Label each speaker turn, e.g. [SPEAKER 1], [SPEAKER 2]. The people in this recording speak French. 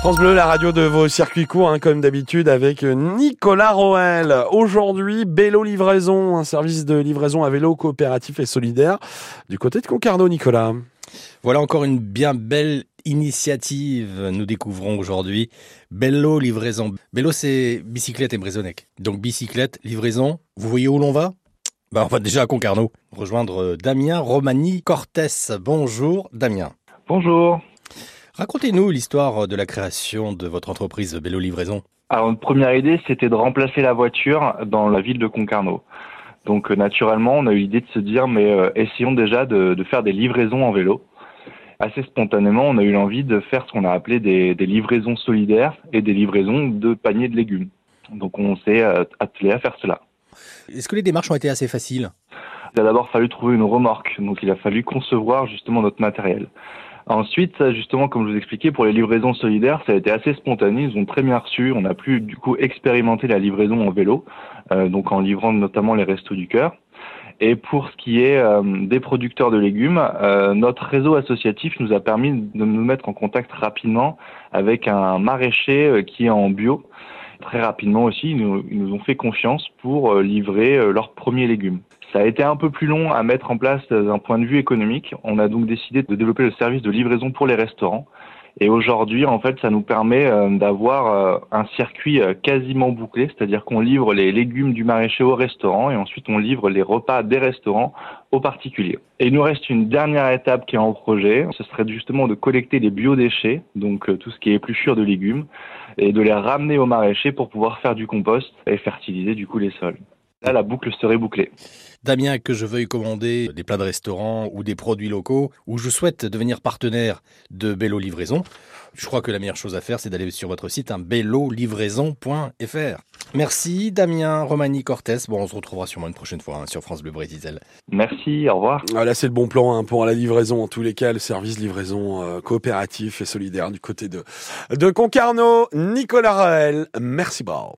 [SPEAKER 1] France Bleu, la radio de vos circuits courts, hein, comme d'habitude, avec Nicolas Roel. Aujourd'hui, Bélo Livraison, un service de livraison à vélo coopératif et solidaire du côté de Concarneau, Nicolas.
[SPEAKER 2] Voilà encore une bien belle initiative. Nous découvrons aujourd'hui Bello Livraison. Bello, c'est bicyclette et Brisonnec. Donc bicyclette, livraison. Vous voyez où l'on va? Bah, On va déjà à Concarneau. Rejoindre Damien Romani Cortès. Bonjour Damien.
[SPEAKER 3] Bonjour.
[SPEAKER 2] Racontez-nous l'histoire de la création de votre entreprise Bello Livraison.
[SPEAKER 3] Alors, une première idée, c'était de remplacer la voiture dans la ville de Concarneau. Donc, euh, naturellement, on a eu l'idée de se dire, mais euh, essayons déjà de, de, faire des livraisons en vélo. Assez spontanément, on a eu l'envie de faire ce qu'on a appelé des, des, livraisons solidaires et des livraisons de paniers de légumes. Donc, on s'est euh, attelé à faire cela.
[SPEAKER 2] Est-ce que les démarches ont été assez faciles?
[SPEAKER 3] Il a d'abord fallu trouver une remorque, donc il a fallu concevoir justement notre matériel. Ensuite, justement, comme je vous expliquais, pour les livraisons solidaires, ça a été assez spontané. Ils ont très bien reçu. On a pu du coup expérimenter la livraison en vélo, euh, donc en livrant notamment les restos du cœur. Et pour ce qui est euh, des producteurs de légumes, euh, notre réseau associatif nous a permis de nous mettre en contact rapidement avec un maraîcher qui est en bio. Très rapidement aussi, ils nous, ont fait confiance pour livrer leurs premiers légumes. Ça a été un peu plus long à mettre en place d'un point de vue économique. On a donc décidé de développer le service de livraison pour les restaurants. Et aujourd'hui, en fait, ça nous permet d'avoir un circuit quasiment bouclé, c'est-à-dire qu'on livre les légumes du maraîcher au restaurant et ensuite on livre les repas des restaurants aux particuliers. Et il nous reste une dernière étape qui est en projet, ce serait justement de collecter les biodéchets, donc tout ce qui est épluchure de légumes, et de les ramener au maraîcher pour pouvoir faire du compost et fertiliser du coup les sols. Là, la boucle serait bouclée.
[SPEAKER 2] Damien, que je veuille commander des plats de restaurant ou des produits locaux, ou je souhaite devenir partenaire de Bello Livraison, je crois que la meilleure chose à faire, c'est d'aller sur votre site, hein, bellolivraison.fr. Merci Damien Romani Cortès. Bon, on se retrouvera sûrement une prochaine fois hein, sur France Bleu Brésil.
[SPEAKER 3] Merci, au revoir.
[SPEAKER 1] Ah, là, c'est le bon plan hein, pour la livraison. En tous les cas, le service livraison euh, coopératif et solidaire du côté de, de Concarneau. Nicolas Raël, merci beaucoup.